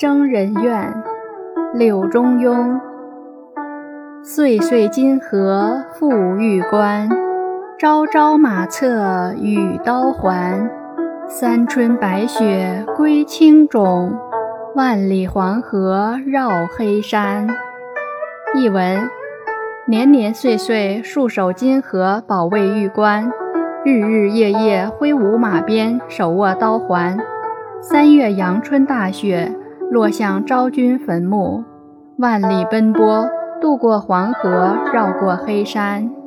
征人怨，柳中庸。岁岁金河复玉关，朝朝马策与刀环。三春白雪归青冢，万里黄河绕黑山。译文：年年岁岁戍守金河，保卫玉关，日日夜夜挥舞马鞭，手握刀环。三月阳春大雪。落向昭君坟墓，万里奔波，渡过黄河，绕过黑山。